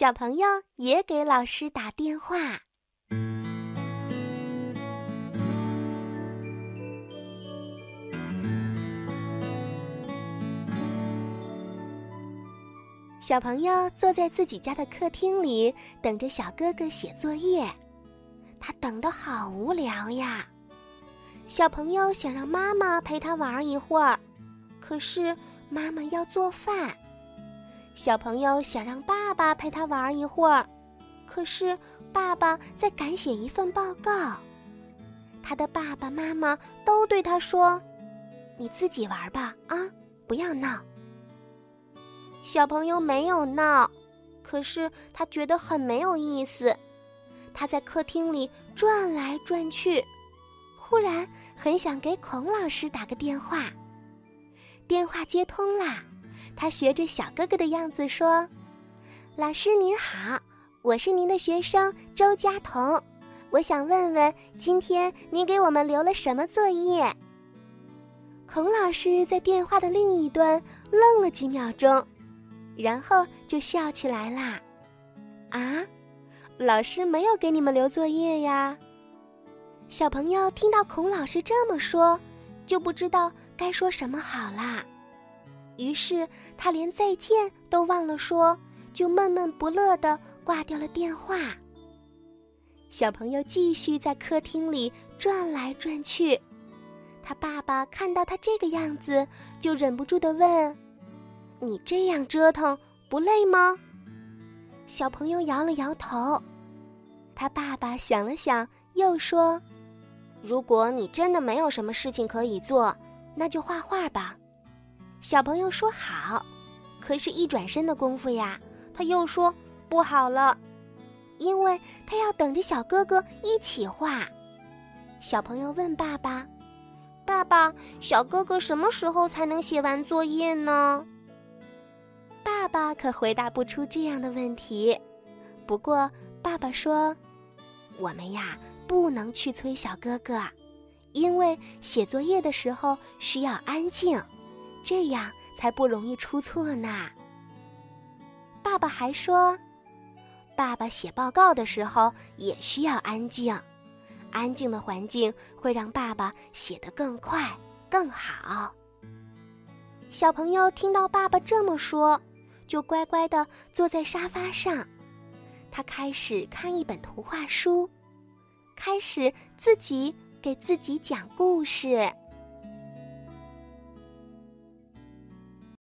小朋友也给老师打电话。小朋友坐在自己家的客厅里，等着小哥哥写作业。他等得好无聊呀。小朋友想让妈妈陪他玩一会儿，可是妈妈要做饭。小朋友想让爸爸陪他玩一会儿，可是爸爸在赶写一份报告。他的爸爸妈妈都对他说：“你自己玩吧，啊，不要闹。”小朋友没有闹，可是他觉得很没有意思。他在客厅里转来转去，忽然很想给孔老师打个电话。电话接通啦，他学着小哥哥的样子说：“老师您好，我是您的学生周佳彤，我想问问今天您给我们留了什么作业？”孔老师在电话的另一端愣了几秒钟。然后就笑起来啦，啊，老师没有给你们留作业呀。小朋友听到孔老师这么说，就不知道该说什么好啦。于是他连再见都忘了说，就闷闷不乐地挂掉了电话。小朋友继续在客厅里转来转去，他爸爸看到他这个样子，就忍不住地问。你这样折腾不累吗？小朋友摇了摇头。他爸爸想了想，又说：“如果你真的没有什么事情可以做，那就画画吧。”小朋友说：“好。”可是，一转身的功夫呀，他又说：“不好了，因为他要等着小哥哥一起画。”小朋友问爸爸：“爸爸，小哥哥什么时候才能写完作业呢？”爸爸可回答不出这样的问题，不过爸爸说：“我们呀，不能去催小哥哥，因为写作业的时候需要安静，这样才不容易出错呢。”爸爸还说：“爸爸写报告的时候也需要安静，安静的环境会让爸爸写得更快更好。”小朋友听到爸爸这么说。就乖乖地坐在沙发上，他开始看一本图画书，开始自己给自己讲故事。